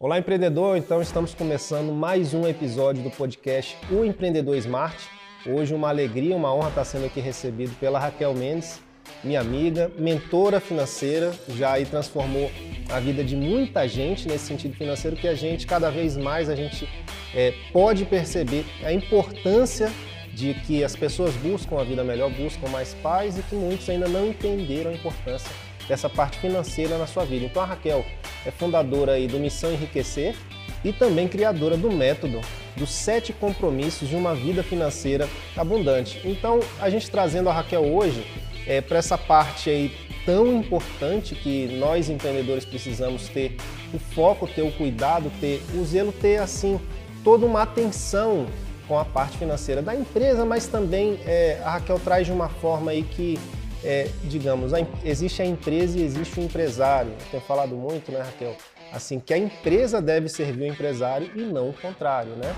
Olá, empreendedor! Então, estamos começando mais um episódio do podcast O Empreendedor Smart. Hoje, uma alegria, uma honra estar sendo aqui recebido pela Raquel Mendes, minha amiga, mentora financeira, já aí transformou a vida de muita gente nesse sentido financeiro que a gente, cada vez mais, a gente é, pode perceber a importância de que as pessoas buscam a vida melhor, buscam mais paz e que muitos ainda não entenderam a importância dessa parte financeira na sua vida. Então a Raquel é fundadora aí do Missão Enriquecer e também criadora do método dos sete compromissos de uma vida financeira abundante. Então a gente trazendo a Raquel hoje é, para essa parte aí tão importante que nós empreendedores precisamos ter o foco, ter o cuidado, ter o zelo, ter assim toda uma atenção com a parte financeira da empresa, mas também é, a Raquel traz de uma forma aí que é, digamos, a, existe a empresa e existe o empresário. Eu tenho falado muito, né, Raquel? Assim, que a empresa deve servir o empresário e não o contrário, né?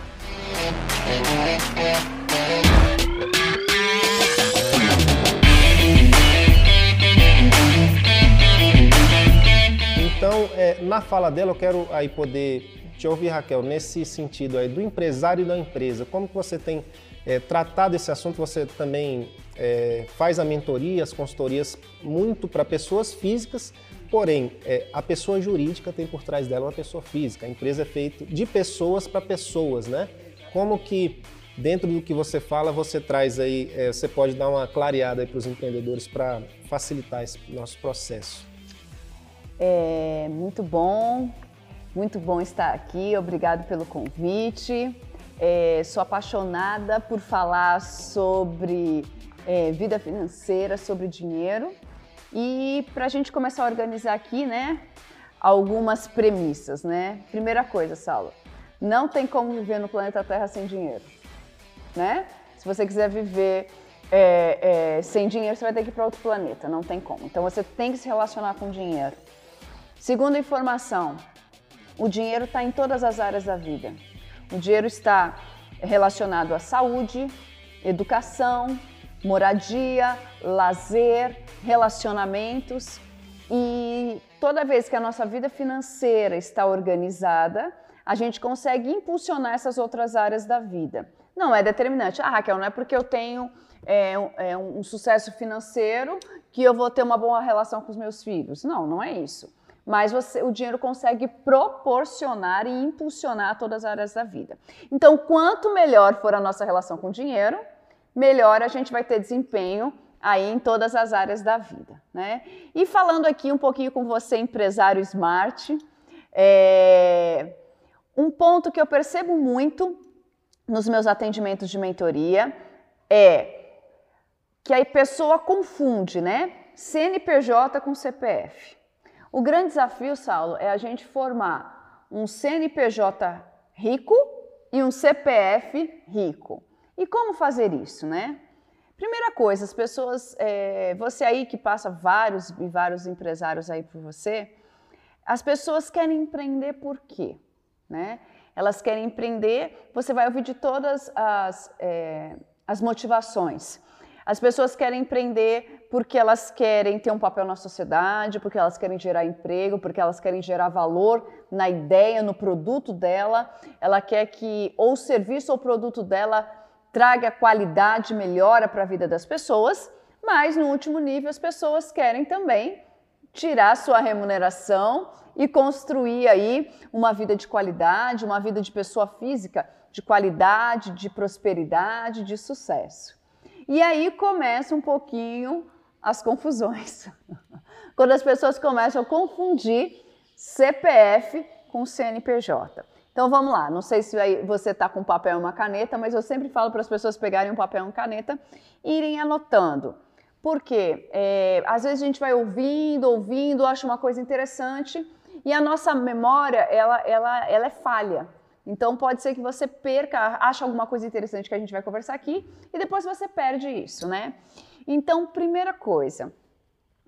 Então, é, na fala dela, eu quero aí poder te ouvir, Raquel, nesse sentido aí do empresário e da empresa. Como que você tem é, tratado esse assunto? Você também é, faz a mentoria, as consultorias muito para pessoas físicas, porém é, a pessoa jurídica tem por trás dela uma pessoa física. A empresa é feita de pessoas para pessoas, né? Como que dentro do que você fala você traz aí, é, você pode dar uma clareada para os empreendedores para facilitar esse nosso processo? É muito bom, muito bom estar aqui. Obrigado pelo convite. É, sou apaixonada por falar sobre é, vida financeira, sobre dinheiro. E para a gente começar a organizar aqui, né, algumas premissas, né? Primeira coisa, Saulo, não tem como viver no planeta Terra sem dinheiro, né? Se você quiser viver é, é, sem dinheiro, você vai ter que ir para outro planeta, não tem como. Então você tem que se relacionar com dinheiro. Segunda informação, o dinheiro está em todas as áreas da vida. O dinheiro está relacionado à saúde, educação, moradia, lazer, relacionamentos e toda vez que a nossa vida financeira está organizada, a gente consegue impulsionar essas outras áreas da vida. Não é determinante. Ah, Raquel, não é porque eu tenho é, é um, um sucesso financeiro que eu vou ter uma boa relação com os meus filhos. Não, não é isso mas você, o dinheiro consegue proporcionar e impulsionar todas as áreas da vida. Então, quanto melhor for a nossa relação com o dinheiro, melhor a gente vai ter desempenho aí em todas as áreas da vida, né? E falando aqui um pouquinho com você, empresário smart, é... um ponto que eu percebo muito nos meus atendimentos de mentoria é que a pessoa confunde, né? CNPJ com CPF. O grande desafio, Saulo, é a gente formar um CNPJ rico e um CPF rico. E como fazer isso, né? Primeira coisa, as pessoas, é, você aí que passa vários e vários empresários aí por você, as pessoas querem empreender por quê? Né? Elas querem empreender, você vai ouvir de todas as, é, as motivações. As pessoas querem empreender porque elas querem ter um papel na sociedade, porque elas querem gerar emprego, porque elas querem gerar valor na ideia, no produto dela. Ela quer que ou o serviço ou o produto dela traga qualidade, melhora para a vida das pessoas, mas no último nível as pessoas querem também tirar sua remuneração e construir aí uma vida de qualidade, uma vida de pessoa física de qualidade, de prosperidade, de sucesso. E aí começa um pouquinho as confusões. Quando as pessoas começam a confundir CPF com CNPJ. Então vamos lá, não sei se você está com papel e uma caneta, mas eu sempre falo para as pessoas pegarem um papel e uma caneta e irem anotando. Por quê? É, às vezes a gente vai ouvindo, ouvindo, acha uma coisa interessante e a nossa memória ela, ela, ela é falha. Então pode ser que você perca, acha alguma coisa interessante que a gente vai conversar aqui e depois você perde isso, né? Então, primeira coisa,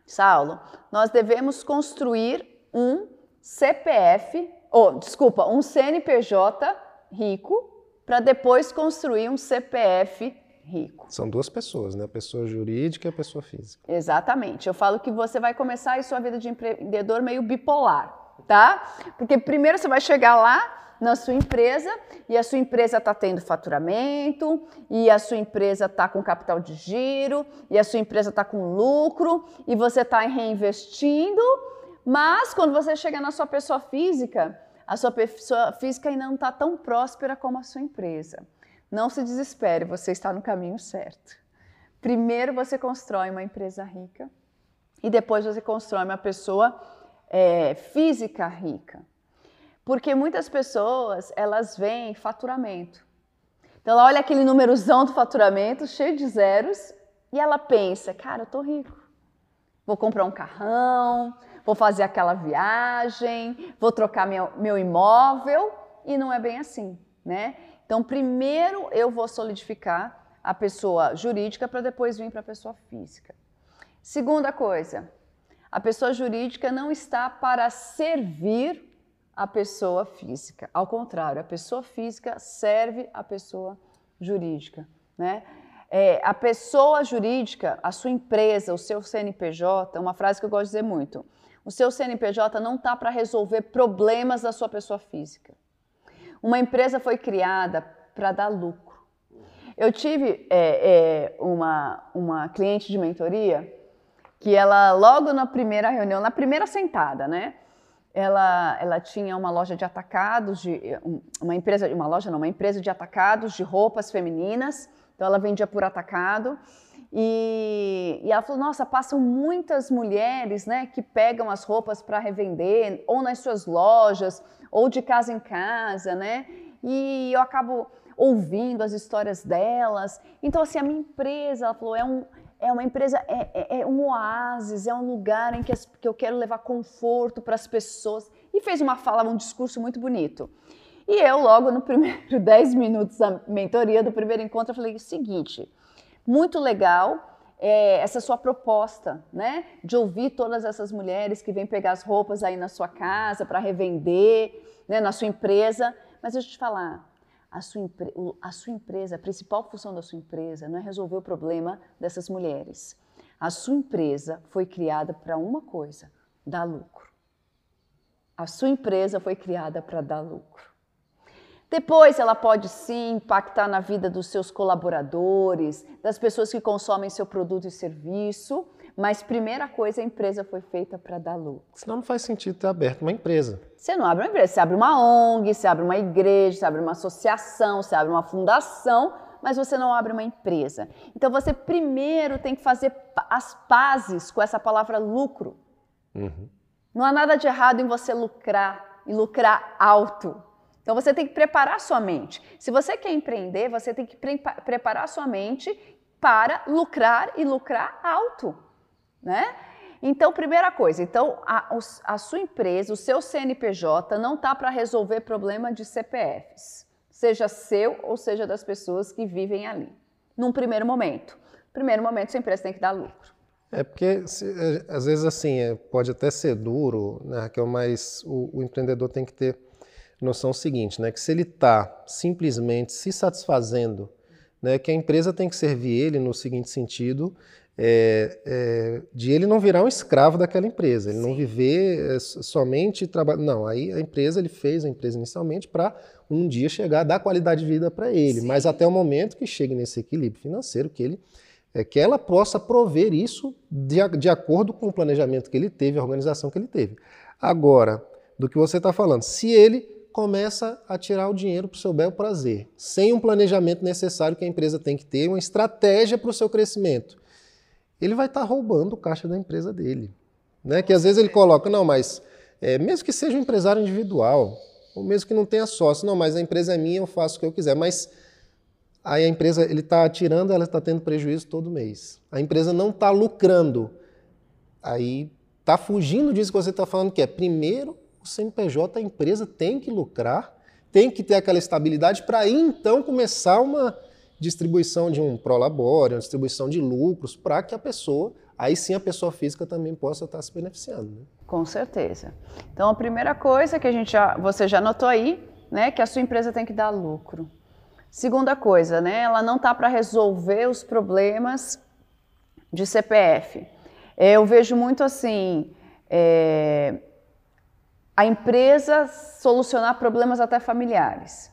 Saulo, nós devemos construir um CPF oh, desculpa, um CNPJ rico para depois construir um CPF rico. São duas pessoas, né? A pessoa jurídica e a pessoa física. Exatamente. Eu falo que você vai começar a sua vida de empreendedor meio bipolar. tá? Porque primeiro você vai chegar lá na sua empresa e a sua empresa está tendo faturamento, e a sua empresa está com capital de giro, e a sua empresa está com lucro, e você está reinvestindo, mas quando você chega na sua pessoa física, a sua pessoa física ainda não está tão próspera como a sua empresa. Não se desespere, você está no caminho certo. Primeiro você constrói uma empresa rica e depois você constrói uma pessoa é, física rica. Porque muitas pessoas, elas veem faturamento. Então ela olha aquele númerozão do faturamento, cheio de zeros, e ela pensa, cara, eu tô rico. Vou comprar um carrão, vou fazer aquela viagem, vou trocar meu, meu imóvel, e não é bem assim, né? Então, primeiro eu vou solidificar a pessoa jurídica para depois vir para a pessoa física. Segunda coisa, a pessoa jurídica não está para servir a pessoa física. Ao contrário, a pessoa física serve a pessoa jurídica. Né? É, a pessoa jurídica, a sua empresa, o seu CNPJ, uma frase que eu gosto de dizer muito: o seu CNPJ não está para resolver problemas da sua pessoa física. Uma empresa foi criada para dar lucro. Eu tive é, é, uma, uma cliente de mentoria que ela, logo na primeira reunião, na primeira sentada, né? ela, ela tinha uma loja de atacados, de, uma empresa, uma loja não, uma empresa de atacados de roupas femininas, então ela vendia por atacado. E, e, ela falou: Nossa, passam muitas mulheres né, que pegam as roupas para revender, ou nas suas lojas, ou de casa em casa, né? E eu acabo ouvindo as histórias delas. Então, assim, a minha empresa, ela falou, é um, é uma empresa, é, é, é, um oásis, é um lugar em que, as, que eu quero levar conforto para as pessoas. E fez uma fala, um discurso muito bonito. E eu, logo no primeiro 10 minutos da mentoria, do primeiro encontro, eu falei o seguinte: muito legal é, essa sua proposta, né? De ouvir todas essas mulheres que vêm pegar as roupas aí na sua casa para revender, né, na sua empresa. Mas deixa eu te falar, a sua, a sua empresa, a principal função da sua empresa não é resolver o problema dessas mulheres. A sua empresa foi criada para uma coisa: dar lucro. A sua empresa foi criada para dar lucro. Depois, ela pode sim impactar na vida dos seus colaboradores, das pessoas que consomem seu produto e serviço, mas primeira coisa, a empresa foi feita para dar lucro. Senão não faz sentido ter aberto uma empresa. Você não abre uma empresa, você abre uma ONG, você abre uma igreja, você abre uma associação, você abre uma fundação, mas você não abre uma empresa. Então você primeiro tem que fazer as pazes com essa palavra lucro. Uhum. Não há nada de errado em você lucrar e lucrar alto. Então você tem que preparar sua mente. Se você quer empreender, você tem que pre preparar sua mente para lucrar e lucrar alto né? Então, primeira coisa, então a, a sua empresa, o seu CNPJ não está para resolver problema de CPFs, seja seu ou seja das pessoas que vivem ali, num primeiro momento. Primeiro momento, sua empresa tem que dar lucro. É porque, se, é, às vezes, assim, é, pode até ser duro, né, Raquel, mas o, o empreendedor tem que ter noção seguinte, né, que se ele está simplesmente se satisfazendo, né, que a empresa tem que servir ele no seguinte sentido, é, é, de ele não virar um escravo daquela empresa, ele Sim. não viver é, somente trabalhando. Não, aí a empresa, ele fez a empresa inicialmente para um dia chegar a dar qualidade de vida para ele, Sim. mas até o momento que chegue nesse equilíbrio financeiro, que ele é, que ela possa prover isso de, de acordo com o planejamento que ele teve, a organização que ele teve. Agora, do que você está falando, se ele começa a tirar o dinheiro para o seu bel prazer, sem um planejamento necessário que a empresa tem que ter, uma estratégia para o seu crescimento, ele vai estar tá roubando o caixa da empresa dele. Né? Que às vezes ele coloca, não, mas é, mesmo que seja um empresário individual, ou mesmo que não tenha sócio, não, mas a empresa é minha, eu faço o que eu quiser. Mas aí a empresa, ele está tirando, ela está tendo prejuízo todo mês. A empresa não está lucrando. Aí está fugindo disso que você está falando, que é primeiro o CNPJ, a empresa tem que lucrar, tem que ter aquela estabilidade para então começar uma distribuição de um prolabore, uma distribuição de lucros, para que a pessoa, aí sim a pessoa física também possa estar se beneficiando. Né? Com certeza. Então a primeira coisa que a gente já, você já notou aí, né, que a sua empresa tem que dar lucro. Segunda coisa, né, ela não está para resolver os problemas de CPF. Eu vejo muito assim, é, a empresa solucionar problemas até familiares.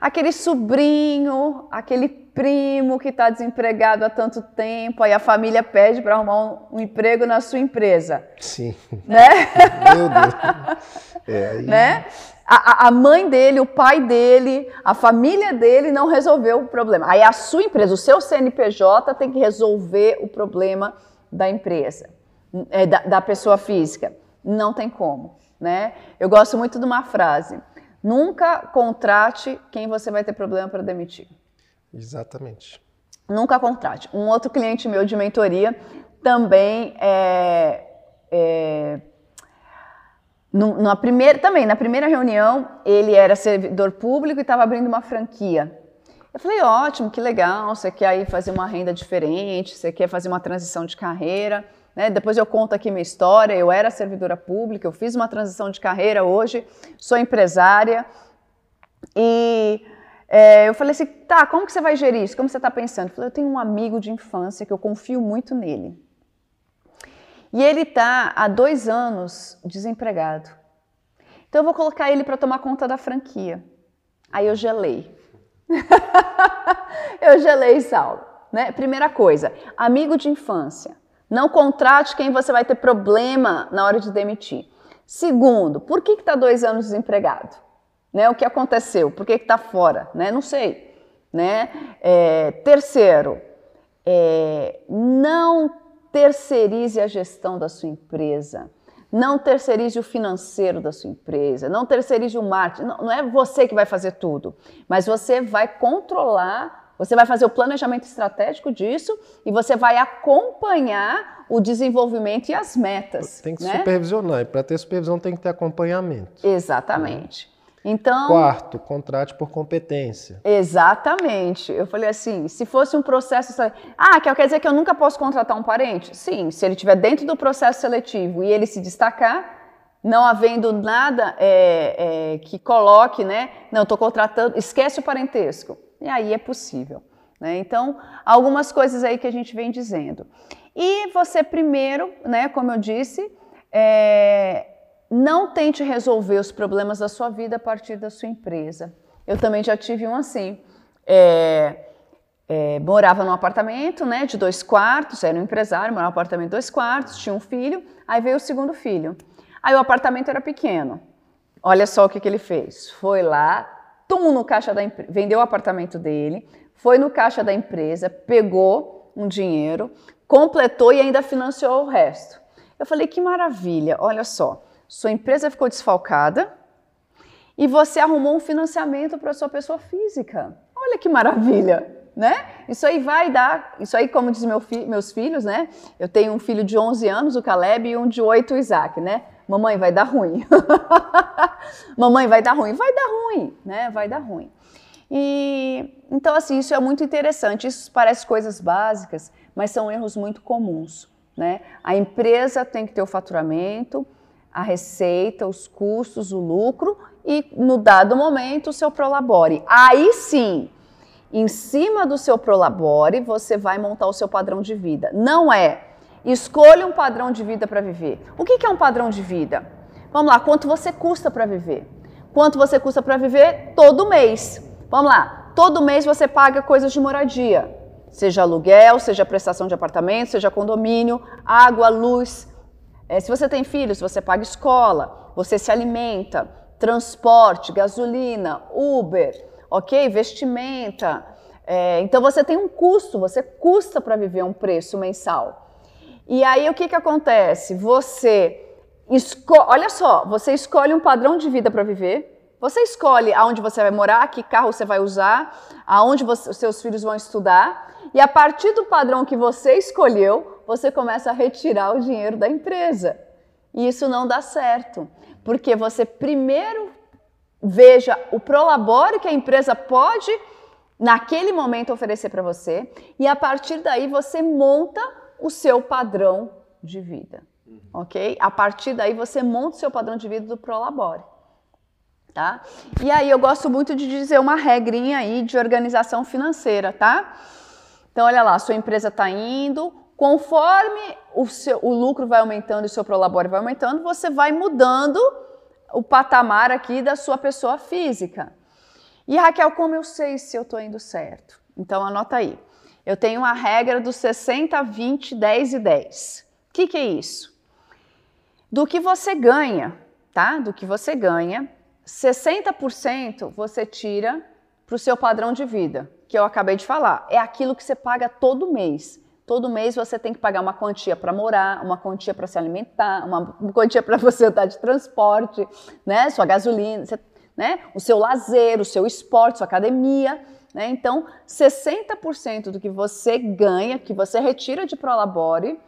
Aquele sobrinho, aquele primo que está desempregado há tanto tempo, aí a família pede para arrumar um, um, emprego na sua empresa. Sim. Né? Meu Deus. É, aí... né? A, a, mãe dele, o pai dele, a família dele não resolveu o problema. Aí a sua empresa, o seu CNPJ tem que resolver o problema da empresa, é, da, da pessoa física. Não tem como, né? Eu gosto muito de uma frase. Nunca contrate quem você vai ter problema para demitir. Exatamente. Nunca contrate. Um outro cliente meu de mentoria também é, é na primeira, também, na primeira reunião, ele era servidor público e estava abrindo uma franquia. Eu falei, ótimo, que legal, você quer aí fazer uma renda diferente, você quer fazer uma transição de carreira. Né? Depois eu conto aqui minha história, eu era servidora pública, eu fiz uma transição de carreira hoje, sou empresária. E é, eu falei assim, tá, como que você vai gerir isso? Como você está pensando? Eu falei, eu tenho um amigo de infância que eu confio muito nele. E ele está há dois anos desempregado. Então eu vou colocar ele para tomar conta da franquia. Aí eu gelei. eu gelei, Saulo. Né? Primeira coisa, amigo de infância. Não contrate quem você vai ter problema na hora de demitir. Segundo, por que está dois anos desempregado? Né? O que aconteceu? Por que está fora? Né? Não sei. Né? É, terceiro, é, não terceirize a gestão da sua empresa. Não terceirize o financeiro da sua empresa, não terceirize o marketing. Não, não é você que vai fazer tudo, mas você vai controlar, você vai fazer o planejamento estratégico disso e você vai acompanhar o desenvolvimento e as metas. Tem que né? supervisionar, e para ter supervisão tem que ter acompanhamento. Exatamente. Então, Quarto, contrate por competência. Exatamente. Eu falei assim, se fosse um processo... Ah, quer dizer que eu nunca posso contratar um parente? Sim, se ele estiver dentro do processo seletivo e ele se destacar, não havendo nada é, é, que coloque, né? Não, estou contratando, esquece o parentesco. E aí é possível. Né? Então, algumas coisas aí que a gente vem dizendo. E você primeiro, né, como eu disse, é, não tente resolver os problemas da sua vida a partir da sua empresa. Eu também já tive um assim. É, é, morava num apartamento né, de dois quartos, era um empresário, morava num apartamento de dois quartos, tinha um filho, aí veio o segundo filho. Aí o apartamento era pequeno. Olha só o que, que ele fez. Foi lá, tum, no caixa da empresa, vendeu o apartamento dele, foi no caixa da empresa, pegou um dinheiro, completou e ainda financiou o resto. Eu falei, que maravilha, olha só sua empresa ficou desfalcada e você arrumou um financiamento para sua pessoa física. Olha que maravilha, né? Isso aí vai dar, isso aí como diz meu fi, meus filhos, né? Eu tenho um filho de 11 anos, o Caleb, e um de 8, o Isaac, né? Mamãe, vai dar ruim. Mamãe, vai dar ruim. Vai dar ruim, né? Vai dar ruim. E então assim, isso é muito interessante. Isso parece coisas básicas, mas são erros muito comuns, né? A empresa tem que ter o faturamento, a receita, os custos, o lucro e no dado momento o seu prolabore. Aí sim, em cima do seu prolabore, você vai montar o seu padrão de vida. Não é escolha um padrão de vida para viver. O que é um padrão de vida? Vamos lá, quanto você custa para viver? Quanto você custa para viver todo mês? Vamos lá, todo mês você paga coisas de moradia, seja aluguel, seja prestação de apartamento, seja condomínio, água, luz, é, se você tem filhos, você paga escola, você se alimenta, transporte, gasolina, Uber, ok? Vestimenta. É, então você tem um custo, você custa para viver um preço mensal. E aí o que, que acontece? Você escolhe, olha só, você escolhe um padrão de vida para viver, você escolhe aonde você vai morar, que carro você vai usar, aonde você, os seus filhos vão estudar, e a partir do padrão que você escolheu, você começa a retirar o dinheiro da empresa. E isso não dá certo, porque você primeiro veja o prolabore que a empresa pode naquele momento oferecer para você e a partir daí você monta o seu padrão de vida, ok? A partir daí você monta o seu padrão de vida do prolabore, tá? E aí eu gosto muito de dizer uma regrinha aí de organização financeira, tá? Então olha lá, sua empresa está indo, Conforme o, seu, o lucro vai aumentando e o seu prolabore vai aumentando, você vai mudando o patamar aqui da sua pessoa física. E Raquel, como eu sei se eu estou indo certo? Então anota aí. Eu tenho a regra dos 60, 20, 10 e 10. O que, que é isso? Do que você ganha, tá? Do que você ganha, 60% você tira para o seu padrão de vida, que eu acabei de falar. É aquilo que você paga todo mês. Todo mês você tem que pagar uma quantia para morar, uma quantia para se alimentar, uma quantia para você andar de transporte, né? Sua gasolina, você, né? O seu lazer, o seu esporte, sua academia. Né? Então, 60% do que você ganha, que você retira de Prolabore,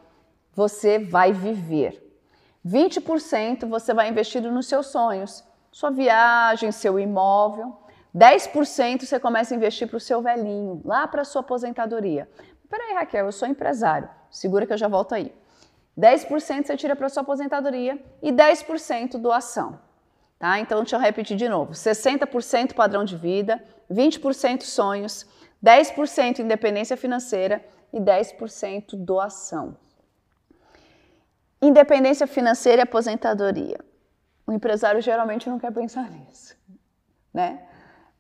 você vai viver. 20% você vai investir nos seus sonhos, sua viagem, seu imóvel. 10% você começa a investir para o seu velhinho, lá para a sua aposentadoria. Peraí, Raquel, eu sou empresário. Segura que eu já volto aí. 10% você tira para sua aposentadoria e 10% doação. Tá? Então, deixa eu repetir de novo: 60% padrão de vida, 20% sonhos, 10% independência financeira e 10% doação. Independência financeira e aposentadoria. O empresário geralmente não quer pensar nisso, né?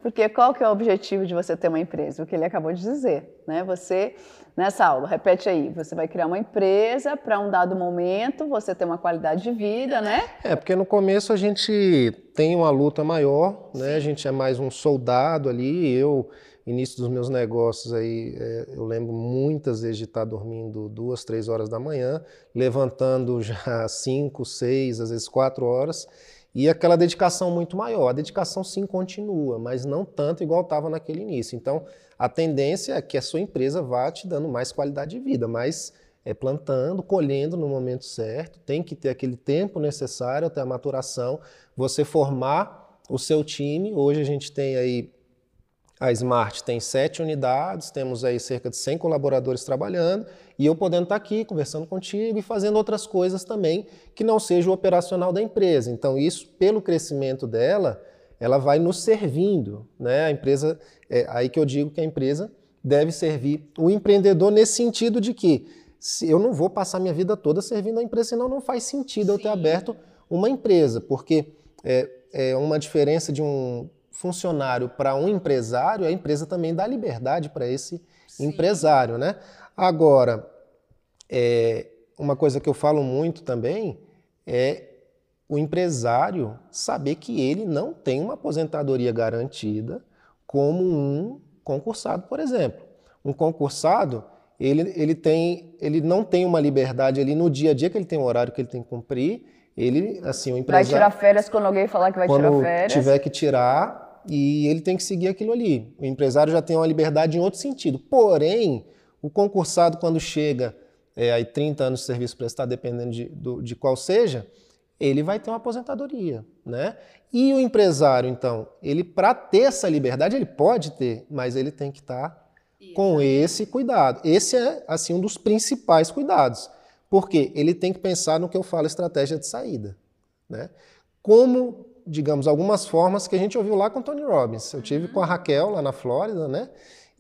Porque qual que é o objetivo de você ter uma empresa? O que ele acabou de dizer, né? Você, nessa aula, repete aí, você vai criar uma empresa para um dado momento, você ter uma qualidade de vida, né? É, porque no começo a gente tem uma luta maior, né? A gente é mais um soldado ali, eu início dos meus negócios aí, é, eu lembro muitas vezes de estar dormindo duas, três horas da manhã, levantando já cinco, seis, às vezes quatro horas, e aquela dedicação muito maior. A dedicação sim continua, mas não tanto igual estava naquele início. Então, a tendência é que a sua empresa vá te dando mais qualidade de vida, mas é plantando, colhendo no momento certo, tem que ter aquele tempo necessário até a maturação, você formar o seu time. Hoje a gente tem aí a Smart tem sete unidades, temos aí cerca de 100 colaboradores trabalhando e eu podendo estar aqui conversando contigo e fazendo outras coisas também que não seja o operacional da empresa. Então, isso, pelo crescimento dela, ela vai nos servindo. Né? A empresa, é aí que eu digo que a empresa deve servir o empreendedor nesse sentido de que se eu não vou passar minha vida toda servindo a empresa, senão não faz sentido Sim. eu ter aberto uma empresa, porque é, é uma diferença de um funcionário para um empresário, a empresa também dá liberdade para esse Sim. empresário, né? Agora, é, uma coisa que eu falo muito também é o empresário saber que ele não tem uma aposentadoria garantida como um concursado, por exemplo. Um concursado, ele, ele, tem, ele não tem uma liberdade ali no dia a dia que ele tem um horário que ele tem que cumprir, ele, assim, o empresário... Vai tirar férias quando alguém falar que vai tirar férias. tiver que tirar, e ele tem que seguir aquilo ali. O empresário já tem uma liberdade em outro sentido. Porém, o concursado, quando chega é, aí 30 anos de serviço prestado, dependendo de, do, de qual seja, ele vai ter uma aposentadoria, né? E o empresário, então, ele para ter essa liberdade, ele pode ter, mas ele tem que estar tá com esse cuidado. Esse é, assim, um dos principais cuidados. Porque ele tem que pensar no que eu falo estratégia de saída, né? Como digamos, algumas formas que a gente ouviu lá com o Tony Robbins. Eu tive com a Raquel lá na Flórida, né?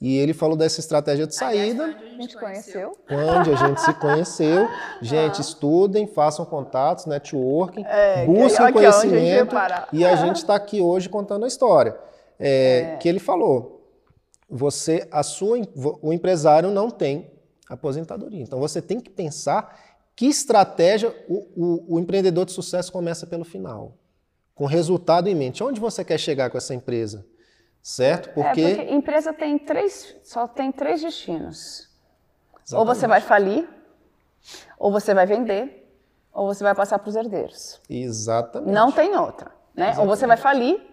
E ele falou dessa estratégia de saída. Aliás, onde a gente conheceu. Onde a gente se conheceu. Gente, ah. estudem, façam contatos, networking, é, busquem conhecimento. A e a gente está aqui hoje contando a história. É, é. Que ele falou: você, a sua, o empresário não tem aposentadoria. Então você tem que pensar que estratégia o, o, o empreendedor de sucesso começa pelo final com resultado em mente. Onde você quer chegar com essa empresa? Certo? Porque, é, porque empresa tem três, só tem três destinos. Exatamente. Ou você vai falir, ou você vai vender, ou você vai passar para os herdeiros. Exatamente. Não tem outra. Né? Ou você vai falir,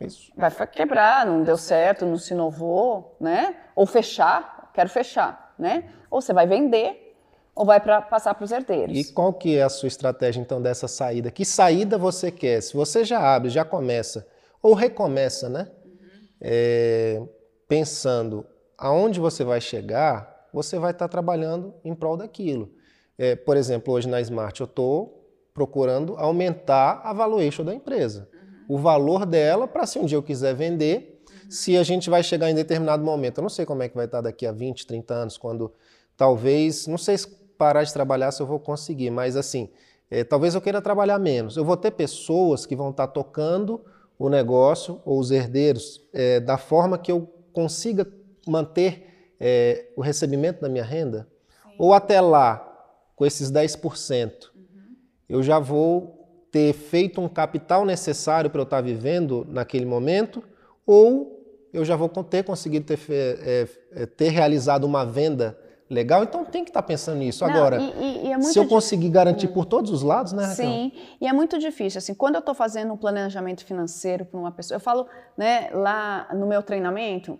Isso. vai quebrar, não deu certo, não se inovou, né? Ou fechar, quero fechar, né? Ou você vai vender, ou vai pra, passar para os herdeiros. E qual que é a sua estratégia então dessa saída? Que saída você quer? Se você já abre, já começa, ou recomeça, né? É, pensando aonde você vai chegar, você vai estar tá trabalhando em prol daquilo. É, por exemplo, hoje na Smart eu estou procurando aumentar a valuation da empresa. Uhum. O valor dela para se um dia eu quiser vender, uhum. se a gente vai chegar em determinado momento, eu não sei como é que vai estar tá daqui a 20, 30 anos, quando talvez, não sei se parar de trabalhar se eu vou conseguir, mas assim, é, talvez eu queira trabalhar menos. Eu vou ter pessoas que vão estar tocando o negócio ou os herdeiros é, da forma que eu consiga manter é, o recebimento da minha renda? Sim. Ou até lá, com esses 10%, uhum. eu já vou ter feito um capital necessário para eu estar vivendo naquele momento? Ou eu já vou ter conseguido ter, é, é, ter realizado uma venda legal, então tem que estar tá pensando nisso. Não, Agora, e, e é se eu conseguir garantir hum. por todos os lados, né, Raquel? Sim, e é muito difícil. Assim, quando eu estou fazendo um planejamento financeiro para uma pessoa, eu falo né, lá no meu treinamento,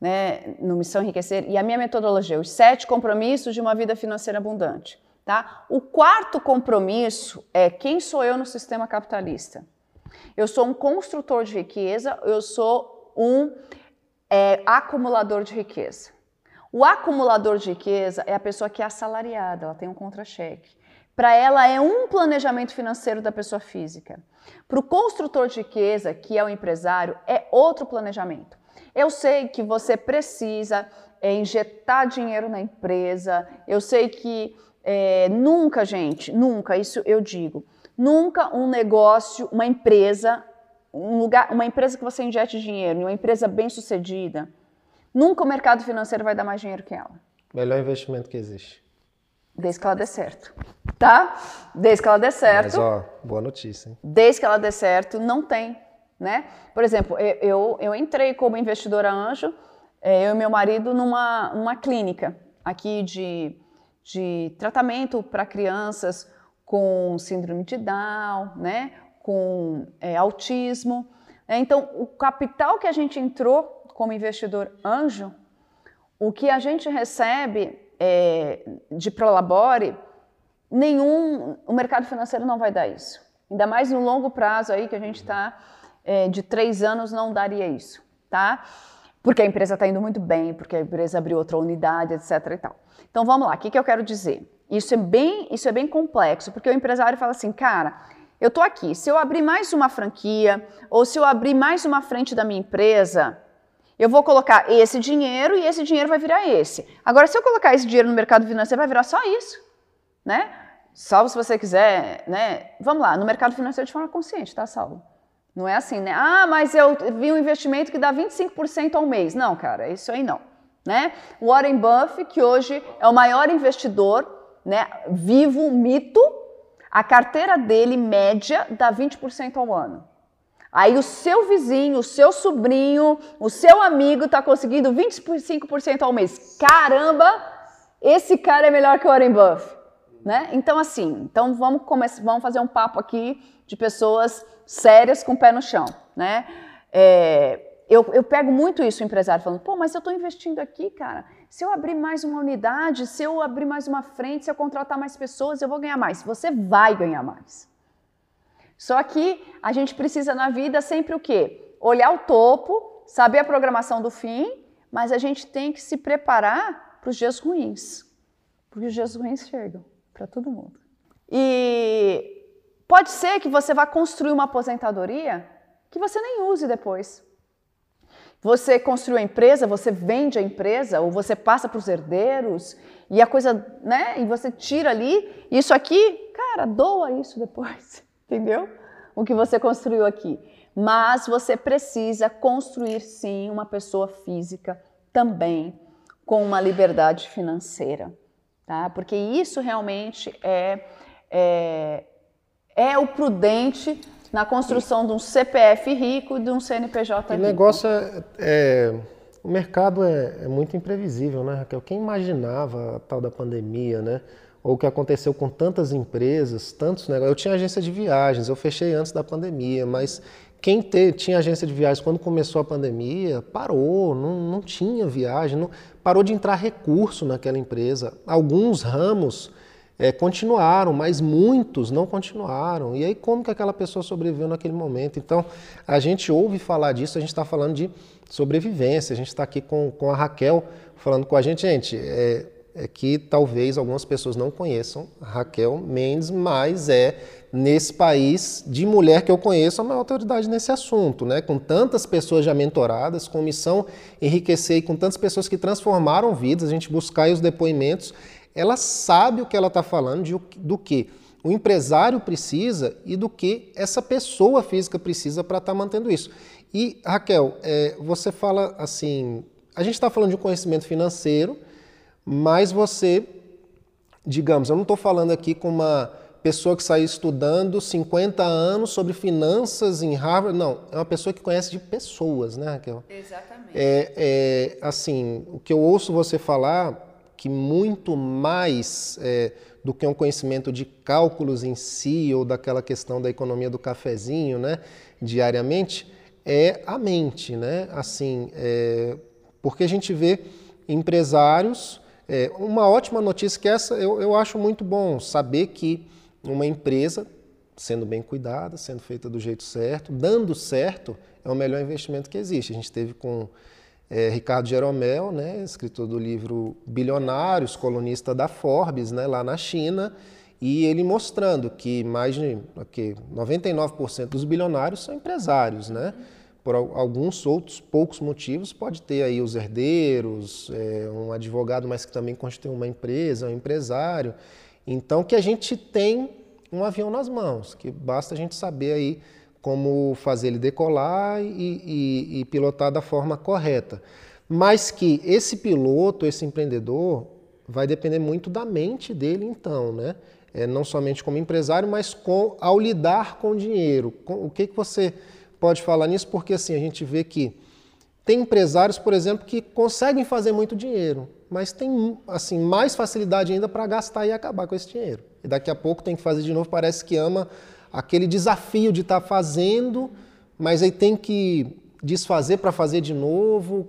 né, no Missão Enriquecer, e a minha metodologia, os sete compromissos de uma vida financeira abundante. Tá? O quarto compromisso é quem sou eu no sistema capitalista. Eu sou um construtor de riqueza, eu sou um é, acumulador de riqueza. O acumulador de riqueza é a pessoa que é assalariada, ela tem um contra-cheque. Para ela é um planejamento financeiro da pessoa física. Para o construtor de riqueza, que é o empresário, é outro planejamento. Eu sei que você precisa é, injetar dinheiro na empresa, eu sei que é, nunca, gente, nunca, isso eu digo, nunca um negócio, uma empresa, um lugar, uma empresa que você injete dinheiro, uma empresa bem sucedida, Nunca o mercado financeiro vai dar mais dinheiro que ela. Melhor investimento que existe. Desde que ela dê certo. Tá? Desde que ela dê certo. Mas, ó, boa notícia, hein? Desde que ela dê certo, não tem, né? Por exemplo, eu, eu entrei como investidora anjo, é, eu e meu marido, numa, numa clínica aqui de, de tratamento para crianças com síndrome de Down, né? Com é, autismo. Então, o capital que a gente entrou como investidor anjo, o que a gente recebe é, de Prolabore, nenhum, o mercado financeiro não vai dar isso. Ainda mais no longo prazo aí que a gente está é, de três anos não daria isso, tá? Porque a empresa está indo muito bem, porque a empresa abriu outra unidade, etc. E tal. Então vamos lá, o que, que eu quero dizer? Isso é bem, isso é bem complexo, porque o empresário fala assim, cara, eu estou aqui, se eu abrir mais uma franquia ou se eu abrir mais uma frente da minha empresa, eu vou colocar esse dinheiro e esse dinheiro vai virar esse. Agora, se eu colocar esse dinheiro no mercado financeiro, vai virar só isso, né? Salvo se você quiser, né? Vamos lá, no mercado financeiro de forma consciente, tá, Salvo? Não é assim, né? Ah, mas eu vi um investimento que dá 25% ao mês. Não, cara, isso aí não, né? Warren Buffett, que hoje é o maior investidor, né, vivo, mito, a carteira dele média dá 20% ao ano. Aí o seu vizinho, o seu sobrinho, o seu amigo está conseguindo 25% ao mês. Caramba, esse cara é melhor que o Warren Buffett, né? Então assim, então vamos começar, vamos fazer um papo aqui de pessoas sérias com o pé no chão, né? É, eu, eu, pego muito isso, o empresário falando, pô, mas eu estou investindo aqui, cara. Se eu abrir mais uma unidade, se eu abrir mais uma frente, se eu contratar mais pessoas, eu vou ganhar mais. Você vai ganhar mais. Só que a gente precisa na vida sempre o quê? Olhar o topo, saber a programação do fim, mas a gente tem que se preparar para os dias ruins. Porque os dias ruins chegam para todo mundo. E pode ser que você vá construir uma aposentadoria que você nem use depois. Você construiu a empresa, você vende a empresa, ou você passa para os herdeiros, e a coisa, né? E você tira ali, isso aqui, cara, doa isso depois entendeu? O que você construiu aqui. Mas você precisa construir sim uma pessoa física também com uma liberdade financeira, tá? Porque isso realmente é, é, é o prudente na construção de um CPF rico e de um CNPJ rico. O negócio é, é o mercado é, é, muito imprevisível, né, Raquel? Quem imaginava a tal da pandemia, né? ou o que aconteceu com tantas empresas, tantos negócios. Eu tinha agência de viagens, eu fechei antes da pandemia, mas quem te, tinha agência de viagens quando começou a pandemia parou, não, não tinha viagem, não, parou de entrar recurso naquela empresa. Alguns ramos é, continuaram, mas muitos não continuaram. E aí, como que aquela pessoa sobreviveu naquele momento? Então, a gente ouve falar disso, a gente está falando de sobrevivência, a gente está aqui com, com a Raquel falando com a gente, gente. É, é que talvez algumas pessoas não conheçam Raquel Mendes, mas é nesse país de mulher que eu conheço a maior autoridade nesse assunto, né? Com tantas pessoas já mentoradas, com missão enriquecer e com tantas pessoas que transformaram vidas, a gente buscar os depoimentos, ela sabe o que ela está falando de, do que o empresário precisa e do que essa pessoa física precisa para estar tá mantendo isso. E, Raquel, é, você fala assim, a gente está falando de conhecimento financeiro, mas você, digamos, eu não estou falando aqui com uma pessoa que saiu estudando 50 anos sobre finanças em Harvard. Não, é uma pessoa que conhece de pessoas, né, Raquel? Exatamente. É, é assim, o que eu ouço você falar, que muito mais é, do que um conhecimento de cálculos em si ou daquela questão da economia do cafezinho, né, diariamente, é a mente, né? Assim, é, porque a gente vê empresários. É, uma ótima notícia que essa eu, eu acho muito bom saber que uma empresa sendo bem cuidada, sendo feita do jeito certo, dando certo, é o melhor investimento que existe. A gente teve com é, Ricardo Jeromel, né, escritor do livro Bilionários, colunista da Forbes, né, lá na China, e ele mostrando que mais de okay, 99% dos bilionários são empresários, né? Por alguns outros poucos motivos, pode ter aí os herdeiros, é, um advogado, mas que também constitui uma empresa, um empresário. Então, que a gente tem um avião nas mãos, que basta a gente saber aí como fazer ele decolar e, e, e pilotar da forma correta. Mas que esse piloto, esse empreendedor, vai depender muito da mente dele, então, né? É, não somente como empresário, mas com, ao lidar com o dinheiro. Com, o que, que você pode falar nisso? Porque assim, a gente vê que tem empresários, por exemplo, que conseguem fazer muito dinheiro, mas tem assim mais facilidade ainda para gastar e acabar com esse dinheiro. E daqui a pouco tem que fazer de novo, parece que ama aquele desafio de estar tá fazendo, mas aí tem que desfazer para fazer de novo.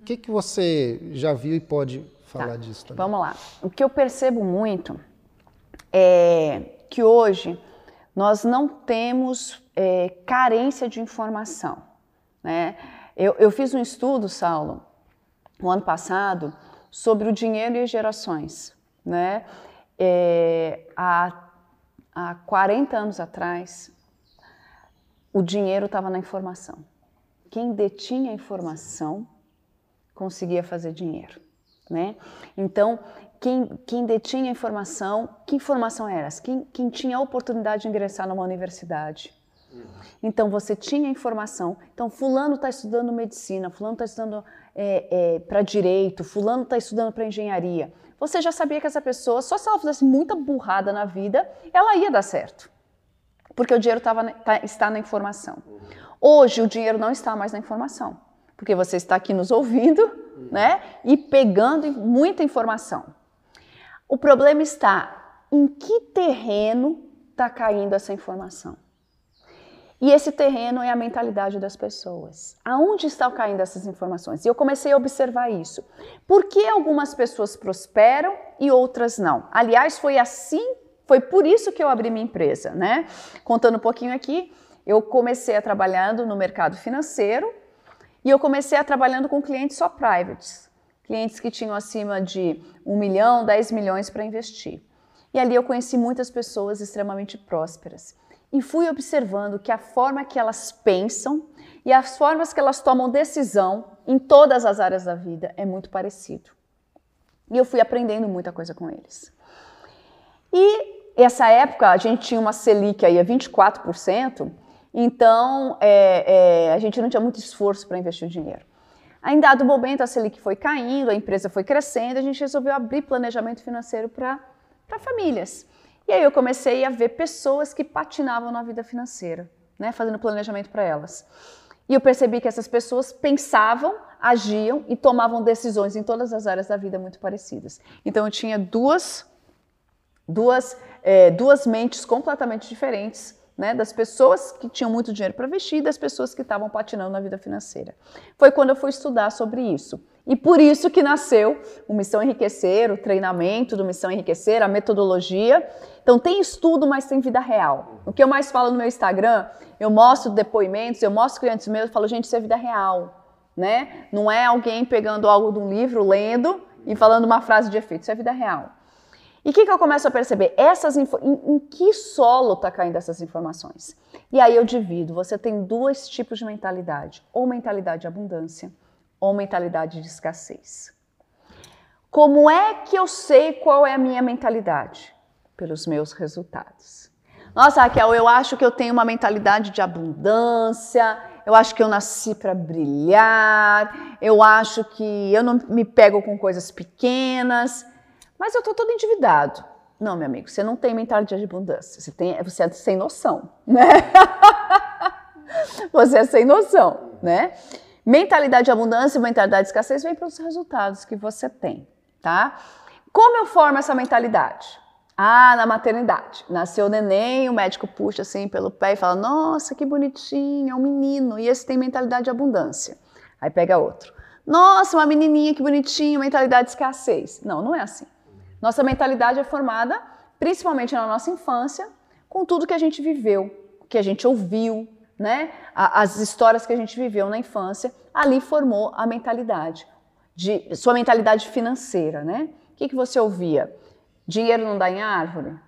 O que, que você já viu e pode falar tá. disso também? Vamos lá. O que eu percebo muito é que hoje nós não temos é, carência de informação. Né? Eu, eu fiz um estudo, Saulo, no ano passado, sobre o dinheiro e as gerações. Né? É, há há 40 anos atrás, o dinheiro estava na informação. Quem detinha a informação conseguia fazer dinheiro, né? Então, quem, quem detinha a informação, que informação era essa? Quem, quem tinha a oportunidade de ingressar numa universidade. Então, você tinha informação. Então, fulano está estudando medicina, fulano está estudando é, é, para direito, fulano está estudando para engenharia você já sabia que essa pessoa, só se ela fizesse muita burrada na vida, ela ia dar certo. Porque o dinheiro tava, tá, está na informação. Hoje, o dinheiro não está mais na informação. Porque você está aqui nos ouvindo, né? E pegando muita informação. O problema está em que terreno está caindo essa informação. E esse terreno é a mentalidade das pessoas. Aonde estão caindo essas informações? E eu comecei a observar isso. Por que algumas pessoas prosperam e outras não? Aliás, foi assim, foi por isso que eu abri minha empresa, né? Contando um pouquinho aqui, eu comecei a trabalhando no mercado financeiro e eu comecei a trabalhando com clientes só privates, clientes que tinham acima de um milhão, 10 milhões para investir. E ali eu conheci muitas pessoas extremamente prósperas e fui observando que a forma que elas pensam e as formas que elas tomam decisão em todas as áreas da vida é muito parecido. E eu fui aprendendo muita coisa com eles. E essa época a gente tinha uma Selic aí a 24%, então é, é, a gente não tinha muito esforço para investir o dinheiro. Em dado momento a Selic foi caindo, a empresa foi crescendo, a gente resolveu abrir planejamento financeiro para famílias. E aí eu comecei a ver pessoas que patinavam na vida financeira, né, fazendo planejamento para elas. E eu percebi que essas pessoas pensavam, agiam e tomavam decisões em todas as áreas da vida muito parecidas. Então eu tinha duas, duas, é, duas mentes completamente diferentes né, das pessoas que tinham muito dinheiro para investir e das pessoas que estavam patinando na vida financeira. Foi quando eu fui estudar sobre isso. E por isso que nasceu o Missão Enriquecer, o treinamento do Missão Enriquecer, a metodologia. Então tem estudo, mas tem vida real. O que eu mais falo no meu Instagram, eu mostro depoimentos, eu mostro clientes meus, eu falo, gente, isso é vida real. Né? Não é alguém pegando algo de um livro, lendo e falando uma frase de efeito, isso é vida real. E o que, que, eu começo a perceber? Essas em, em que solo está caindo essas informações? E aí eu divido. Você tem dois tipos de mentalidade: ou mentalidade de abundância, ou mentalidade de escassez. Como é que eu sei qual é a minha mentalidade? pelos meus resultados. Nossa, Raquel, eu acho que eu tenho uma mentalidade de abundância, eu acho que eu nasci para brilhar, eu acho que eu não me pego com coisas pequenas, mas eu estou todo endividado. Não, meu amigo, você não tem mentalidade de abundância, você, tem, você é sem noção, né? você é sem noção, né? Mentalidade de abundância e mentalidade de escassez vem pelos resultados que você tem, tá? Como eu formo essa mentalidade? Ah, na maternidade. Nasceu o neném, o médico puxa assim pelo pé e fala: Nossa, que bonitinho, é um menino. E esse tem mentalidade de abundância. Aí pega outro. Nossa, uma menininha, que bonitinho, mentalidade de escassez. Não, não é assim. Nossa mentalidade é formada principalmente na nossa infância, com tudo que a gente viveu, que a gente ouviu, né? As histórias que a gente viveu na infância, ali formou a mentalidade, de, sua mentalidade financeira, né? O que, que você ouvia? Dinheiro não dá em árvore?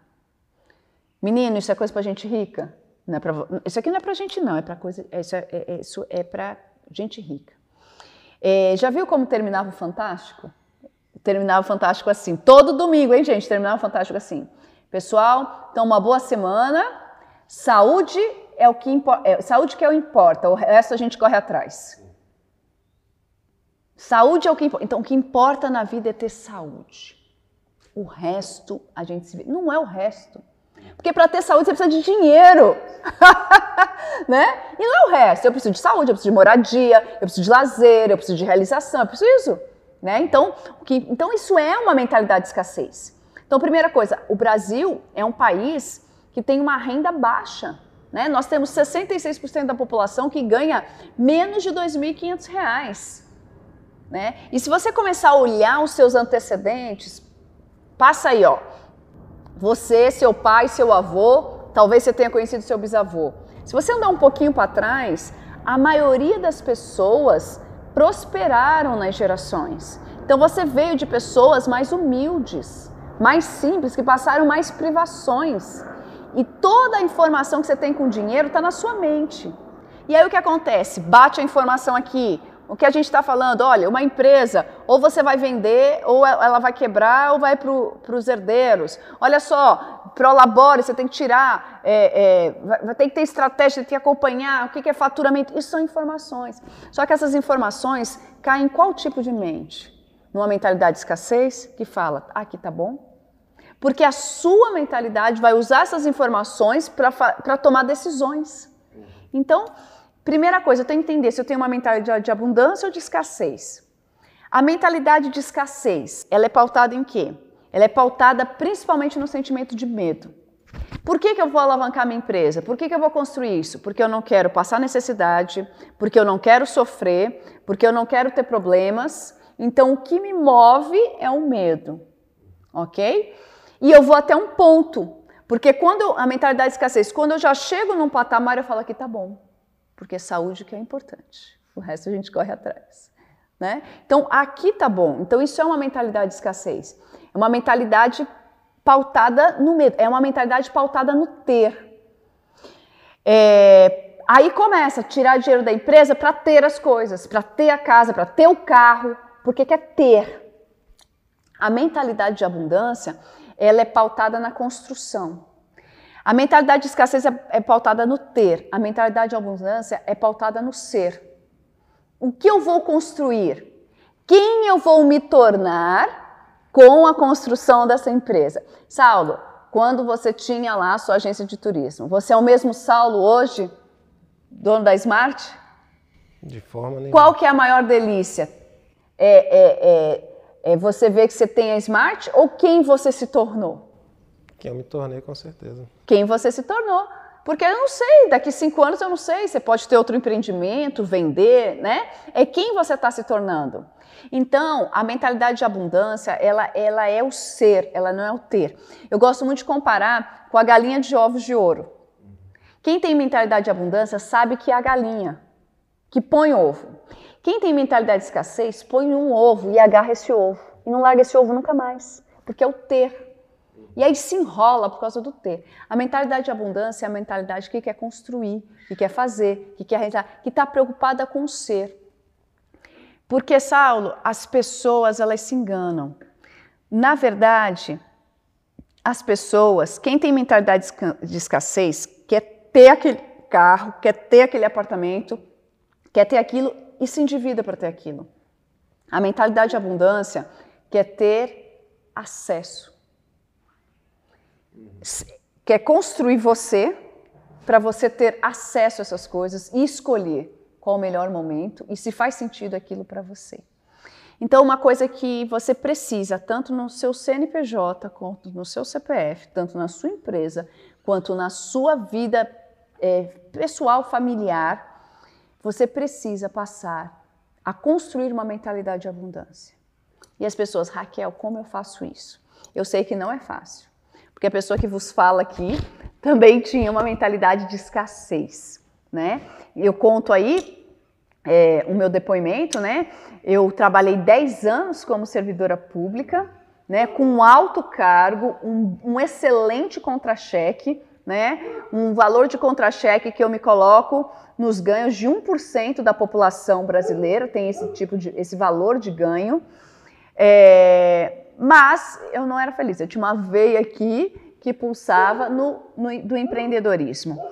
Menino, isso é coisa para gente rica? Não é pra, isso aqui não é para gente não, é para coisa, é, isso é, é, isso é para gente rica. É, já viu como terminava o Fantástico? Terminava o Fantástico assim, todo domingo, hein, gente? Terminava o Fantástico assim. Pessoal, então uma boa semana. Saúde é o que importa, é, saúde que é o importa, o resto a gente corre atrás. Saúde é o que importa. Então o que importa na vida é ter saúde. O resto a gente se vê. Não é o resto. Porque para ter saúde você precisa de dinheiro. né? E não é o resto. Eu preciso de saúde, eu preciso de moradia, eu preciso de lazer, eu preciso de realização, eu preciso. Né? Então, que, então isso é uma mentalidade de escassez. Então, primeira coisa, o Brasil é um país que tem uma renda baixa. Né? Nós temos 66% da população que ganha menos de R$ 2.500. Né? E se você começar a olhar os seus antecedentes, Passa aí, ó. Você, seu pai, seu avô, talvez você tenha conhecido seu bisavô. Se você andar um pouquinho para trás, a maioria das pessoas prosperaram nas gerações. Então você veio de pessoas mais humildes, mais simples, que passaram mais privações. E toda a informação que você tem com dinheiro está na sua mente. E aí o que acontece? Bate a informação aqui, o que a gente está falando, olha, uma empresa, ou você vai vender, ou ela vai quebrar, ou vai para os herdeiros. Olha só, prolabore, você tem que tirar, é, é, tem que ter estratégia, tem que acompanhar, o que, que é faturamento. Isso são informações. Só que essas informações caem em qual tipo de mente? Numa mentalidade de escassez, que fala, ah, aqui tá bom, porque a sua mentalidade vai usar essas informações para tomar decisões. Então, Primeira coisa, eu tenho que entender se eu tenho uma mentalidade de abundância ou de escassez. A mentalidade de escassez, ela é pautada em quê? Ela é pautada principalmente no sentimento de medo. Por que, que eu vou alavancar minha empresa? Por que, que eu vou construir isso? Porque eu não quero passar necessidade, porque eu não quero sofrer, porque eu não quero ter problemas. Então, o que me move é o medo, ok? E eu vou até um ponto, porque quando a mentalidade de escassez, quando eu já chego num patamar, eu falo que tá bom porque é saúde que é importante. O resto a gente corre atrás. Né? Então, aqui tá bom. Então, isso é uma mentalidade de escassez. É uma mentalidade pautada no medo. É uma mentalidade pautada no ter. É, aí começa a tirar dinheiro da empresa para ter as coisas, para ter a casa, para ter o carro, porque quer ter. A mentalidade de abundância, ela é pautada na construção. A mentalidade de escassez é, é pautada no ter, a mentalidade de abundância é pautada no ser. O que eu vou construir? Quem eu vou me tornar com a construção dessa empresa? Saulo, quando você tinha lá a sua agência de turismo, você é o mesmo Saulo hoje, dono da Smart? De forma nenhuma. Qual que é a maior delícia? É, é, é, é você ver que você tem a Smart ou quem você se tornou? Quem eu me tornei, com certeza. Quem você se tornou. Porque eu não sei, daqui cinco anos eu não sei, você pode ter outro empreendimento, vender, né? É quem você está se tornando. Então, a mentalidade de abundância, ela, ela é o ser, ela não é o ter. Eu gosto muito de comparar com a galinha de ovos de ouro. Quem tem mentalidade de abundância sabe que é a galinha que põe ovo. Quem tem mentalidade de escassez põe um ovo e agarra esse ovo. E não larga esse ovo nunca mais, porque é o ter. E aí se enrola por causa do ter. A mentalidade de abundância é a mentalidade que quer construir, que quer fazer, que quer realizar, que está preocupada com o ser. Porque, Saulo, as pessoas elas se enganam. Na verdade, as pessoas, quem tem mentalidade de escassez, quer ter aquele carro, quer ter aquele apartamento, quer ter aquilo e se endivida para ter aquilo. A mentalidade de abundância quer ter acesso. Quer construir você para você ter acesso a essas coisas e escolher qual o melhor momento e se faz sentido aquilo para você. Então, uma coisa que você precisa, tanto no seu CNPJ, quanto no seu CPF, tanto na sua empresa, quanto na sua vida é, pessoal, familiar, você precisa passar a construir uma mentalidade de abundância. E as pessoas, Raquel, como eu faço isso? Eu sei que não é fácil, porque a pessoa que vos fala aqui também tinha uma mentalidade de escassez, né? Eu conto aí é, o meu depoimento, né? Eu trabalhei 10 anos como servidora pública, né, com um alto cargo, um, um excelente contra-cheque, né, um valor de contra-cheque que eu me coloco nos ganhos de 1% da população brasileira, tem esse tipo de, esse valor de ganho. É, mas eu não era feliz, eu tinha uma veia aqui que pulsava no, no do empreendedorismo.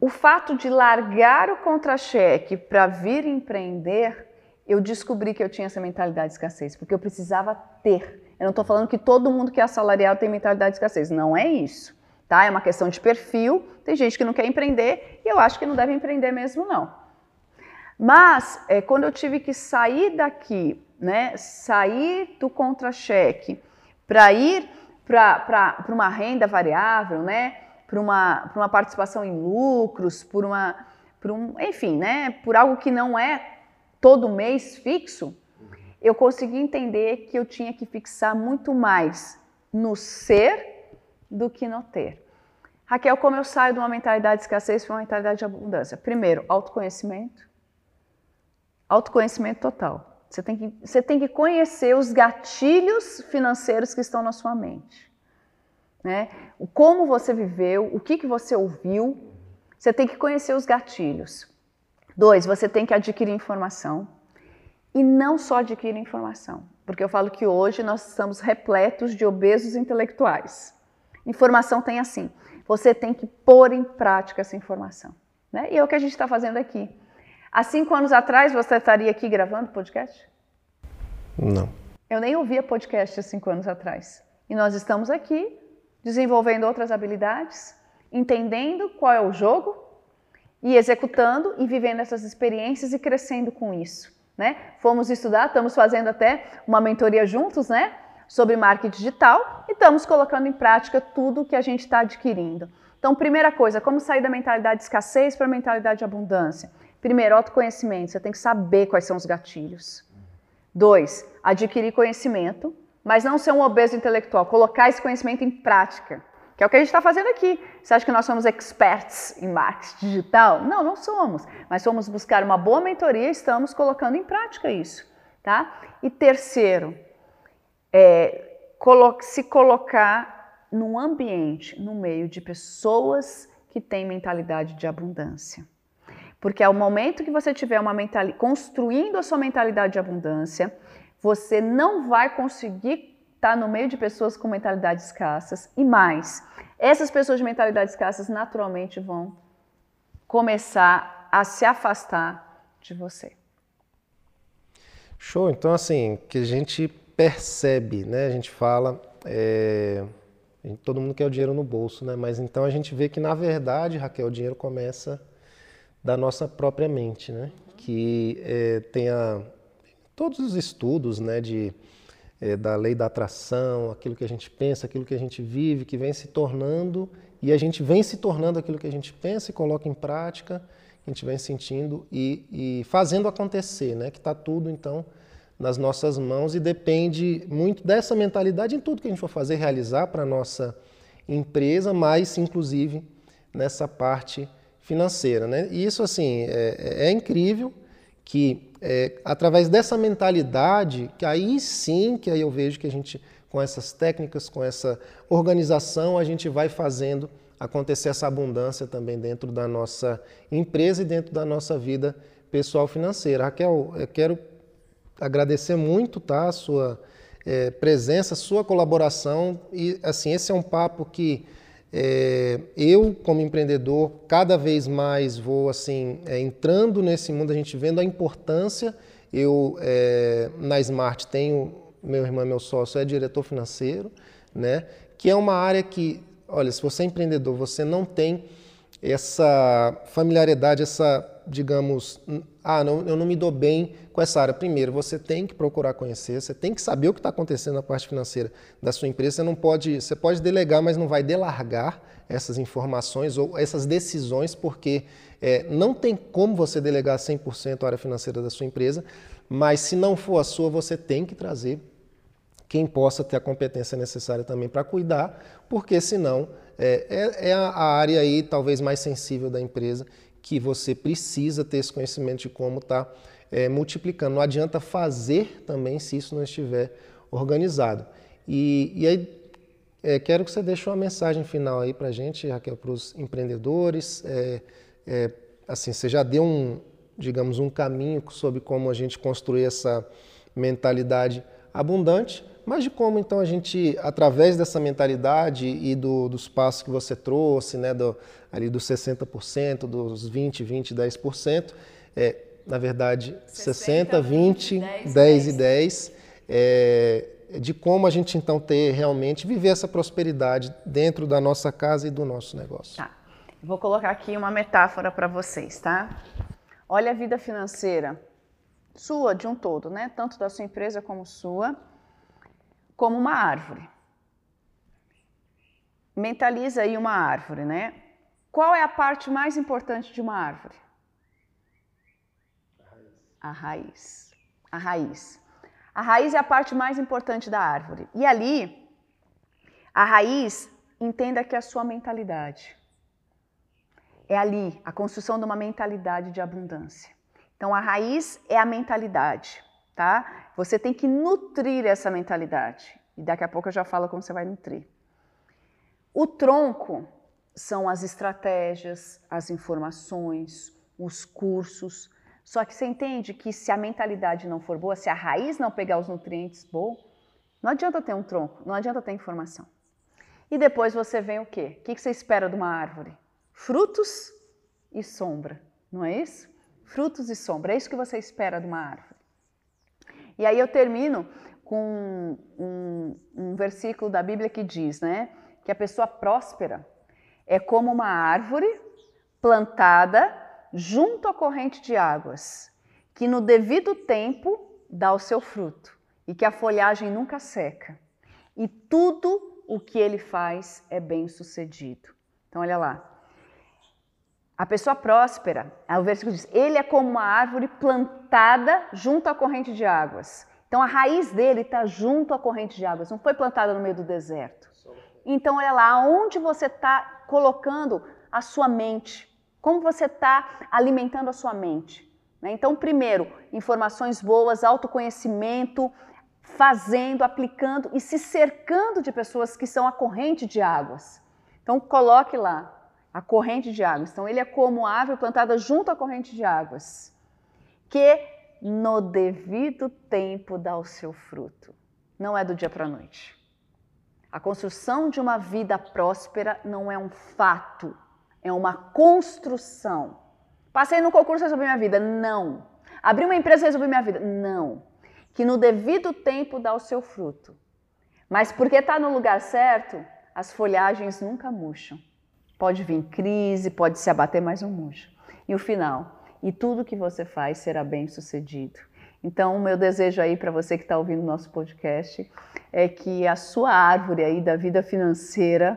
O fato de largar o contra-cheque para vir empreender eu descobri que eu tinha essa mentalidade de escassez, porque eu precisava ter. Eu não estou falando que todo mundo que é assalariado tem mentalidade de escassez, não é isso. Tá? É uma questão de perfil. Tem gente que não quer empreender e eu acho que não deve empreender mesmo, não. Mas é, quando eu tive que sair daqui, né, sair do contra-cheque para ir para uma renda variável, né, para uma, uma participação em lucros, por uma, por um, enfim, né, por algo que não é todo mês fixo, eu consegui entender que eu tinha que fixar muito mais no ser do que no ter. Raquel, como eu saio de uma mentalidade de escassez para uma mentalidade de abundância? Primeiro, autoconhecimento. Autoconhecimento total. Você tem, que, você tem que conhecer os gatilhos financeiros que estão na sua mente. Né? Como você viveu, o que, que você ouviu. Você tem que conhecer os gatilhos. Dois, você tem que adquirir informação. E não só adquirir informação, porque eu falo que hoje nós estamos repletos de obesos intelectuais. Informação tem assim, você tem que pôr em prática essa informação. Né? E é o que a gente está fazendo aqui. Há cinco anos atrás, você estaria aqui gravando podcast? Não. Eu nem ouvia podcast há cinco anos atrás. E nós estamos aqui desenvolvendo outras habilidades, entendendo qual é o jogo, e executando e vivendo essas experiências e crescendo com isso. Né? Fomos estudar, estamos fazendo até uma mentoria juntos, né? Sobre marketing digital e estamos colocando em prática tudo que a gente está adquirindo. Então, primeira coisa, como sair da mentalidade de escassez para a mentalidade de abundância? Primeiro, autoconhecimento. Você tem que saber quais são os gatilhos. Dois, adquirir conhecimento, mas não ser um obeso intelectual. Colocar esse conhecimento em prática. Que é o que a gente está fazendo aqui. Você acha que nós somos experts em marketing digital? Não, não somos. Mas fomos buscar uma boa mentoria e estamos colocando em prática isso. Tá? E terceiro, é, se colocar num ambiente, no meio de pessoas que têm mentalidade de abundância. Porque ao momento que você tiver uma mentalidade, construindo a sua mentalidade de abundância, você não vai conseguir está no meio de pessoas com mentalidades escassas e mais, essas pessoas de mentalidades escassas naturalmente vão começar a se afastar de você. Show. Então, assim, que a gente percebe, né? A gente fala, é... todo mundo quer o dinheiro no bolso, né? Mas então a gente vê que, na verdade, Raquel, o dinheiro começa da nossa própria mente, né? Que é, tem a... todos os estudos, né? De é, da lei da atração, aquilo que a gente pensa, aquilo que a gente vive, que vem se tornando, e a gente vem se tornando aquilo que a gente pensa e coloca em prática, a gente vem sentindo e, e fazendo acontecer, né? que está tudo então nas nossas mãos e depende muito dessa mentalidade em tudo que a gente for fazer, realizar para a nossa empresa, mas inclusive nessa parte financeira. Né? E isso assim é, é incrível que é, através dessa mentalidade, que aí sim que aí eu vejo que a gente, com essas técnicas, com essa organização, a gente vai fazendo acontecer essa abundância também dentro da nossa empresa e dentro da nossa vida pessoal financeira. Raquel, eu quero agradecer muito tá, a sua é, presença, sua colaboração e assim esse é um papo que é, eu como empreendedor cada vez mais vou assim é, entrando nesse mundo, a gente vendo a importância. Eu é, na Smart tenho meu irmão, meu sócio é diretor financeiro, né? Que é uma área que, olha, se você é empreendedor, você não tem essa familiaridade, essa, digamos, ah, não, eu não me dou bem com essa área. Primeiro, você tem que procurar conhecer, você tem que saber o que está acontecendo na parte financeira da sua empresa. Você não pode, você pode delegar, mas não vai delargar essas informações ou essas decisões, porque é, não tem como você delegar 100% a área financeira da sua empresa, mas se não for a sua, você tem que trazer quem possa ter a competência necessária também para cuidar, porque senão é, é, é, a área aí talvez mais sensível da empresa que você precisa ter esse conhecimento de como está é, multiplicando. Não adianta fazer também se isso não estiver organizado. E, e aí é, quero que você deixe uma mensagem final aí para a gente, Raquel, para os empreendedores. É, é, assim, você já deu um, digamos, um caminho sobre como a gente construir essa mentalidade abundante, mas de como então a gente, através dessa mentalidade e do, dos passos que você trouxe, né, do, ali dos 60%, dos 20, 20, 10%, é, na verdade 60, 20, 10, 10 e 10, é, de como a gente então ter realmente, viver essa prosperidade dentro da nossa casa e do nosso negócio. Tá. Vou colocar aqui uma metáfora para vocês, tá? Olha a vida financeira sua, de um todo, né? Tanto da sua empresa como sua como uma árvore. Mentaliza aí uma árvore, né? Qual é a parte mais importante de uma árvore? A raiz. A raiz. A raiz é a parte mais importante da árvore. E ali, a raiz, entenda que é a sua mentalidade. É ali a construção de uma mentalidade de abundância. Então, a raiz é a mentalidade tá? Você tem que nutrir essa mentalidade. E daqui a pouco eu já falo como você vai nutrir. O tronco são as estratégias, as informações, os cursos. Só que você entende que se a mentalidade não for boa, se a raiz não pegar os nutrientes bom, não adianta ter um tronco, não adianta ter informação. E depois você vem o quê? O que você espera de uma árvore? Frutos e sombra, não é isso? Frutos e sombra, é isso que você espera de uma árvore. E aí eu termino com um, um versículo da Bíblia que diz, né, que a pessoa próspera é como uma árvore plantada junto à corrente de águas, que no devido tempo dá o seu fruto e que a folhagem nunca seca. E tudo o que ele faz é bem sucedido. Então, olha lá. A pessoa próspera, o versículo diz: ele é como uma árvore plantada junto à corrente de águas. Então a raiz dele está junto à corrente de águas, não foi plantada no meio do deserto. Então olha lá, aonde você está colocando a sua mente, como você está alimentando a sua mente. Né? Então, primeiro, informações boas, autoconhecimento, fazendo, aplicando e se cercando de pessoas que são a corrente de águas. Então, coloque lá a corrente de águas. Então, ele é como árvore plantada junto à corrente de águas, que no devido tempo dá o seu fruto. Não é do dia para a noite. A construção de uma vida próspera não é um fato, é uma construção. Passei no concurso e resolvi minha vida? Não. Abri uma empresa e resolvi minha vida? Não. Que no devido tempo dá o seu fruto. Mas porque está no lugar certo, as folhagens nunca murcham. Pode vir crise, pode se abater, mas não murcha. E o final, e tudo que você faz será bem sucedido. Então, o meu desejo aí para você que está ouvindo o nosso podcast é que a sua árvore aí da vida financeira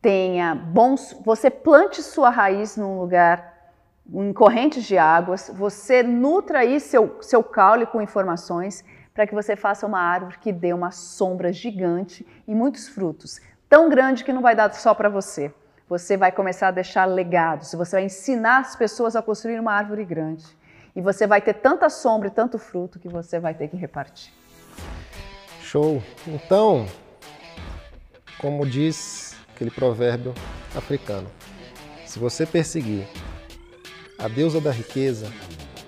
tenha bons. Você plante sua raiz num lugar em correntes de águas, você nutra aí seu, seu caule com informações para que você faça uma árvore que dê uma sombra gigante e muitos frutos, tão grande que não vai dar só para você você vai começar a deixar legados, você vai ensinar as pessoas a construir uma árvore grande. E você vai ter tanta sombra e tanto fruto que você vai ter que repartir. Show! Então, como diz aquele provérbio africano, se você perseguir a deusa da riqueza,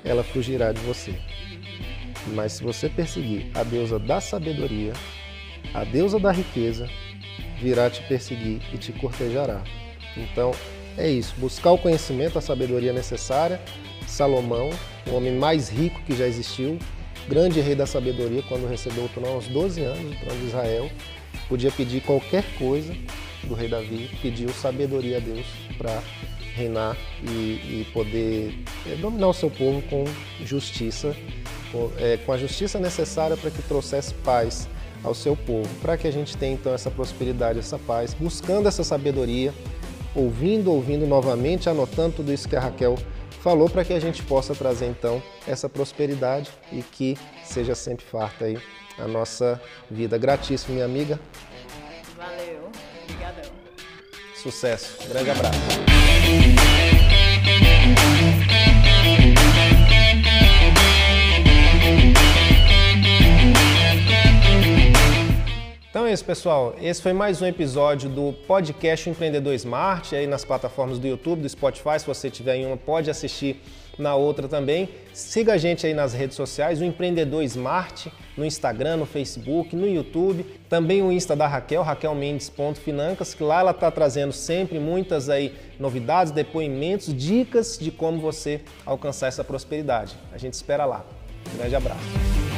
ela fugirá de você. Mas se você perseguir a deusa da sabedoria, a deusa da riqueza, virá te perseguir e te cortejará. Então, é isso, buscar o conhecimento, a sabedoria necessária. Salomão, o homem mais rico que já existiu, grande rei da sabedoria, quando recebeu o trono aos 12 anos, o trono de Israel, podia pedir qualquer coisa do rei Davi, pediu sabedoria a Deus para reinar e, e poder é, dominar o seu povo com justiça, com, é, com a justiça necessária para que trouxesse paz ao seu povo, para que a gente tenha então essa prosperidade, essa paz, buscando essa sabedoria, ouvindo, ouvindo novamente, anotando tudo isso que a Raquel falou para que a gente possa trazer então essa prosperidade e que seja sempre farta aí a nossa vida. Gratíssimo, minha amiga. Valeu, obrigadão. Sucesso, um grande abraço. Então é isso, pessoal. Esse foi mais um episódio do podcast Empreendedor Smart, aí nas plataformas do YouTube, do Spotify. Se você tiver em uma, pode assistir na outra também. Siga a gente aí nas redes sociais, o Empreendedor Smart, no Instagram, no Facebook, no YouTube. Também o Insta da Raquel, raquelmendes.financas, que lá ela está trazendo sempre muitas aí novidades, depoimentos, dicas de como você alcançar essa prosperidade. A gente espera lá. Um grande abraço.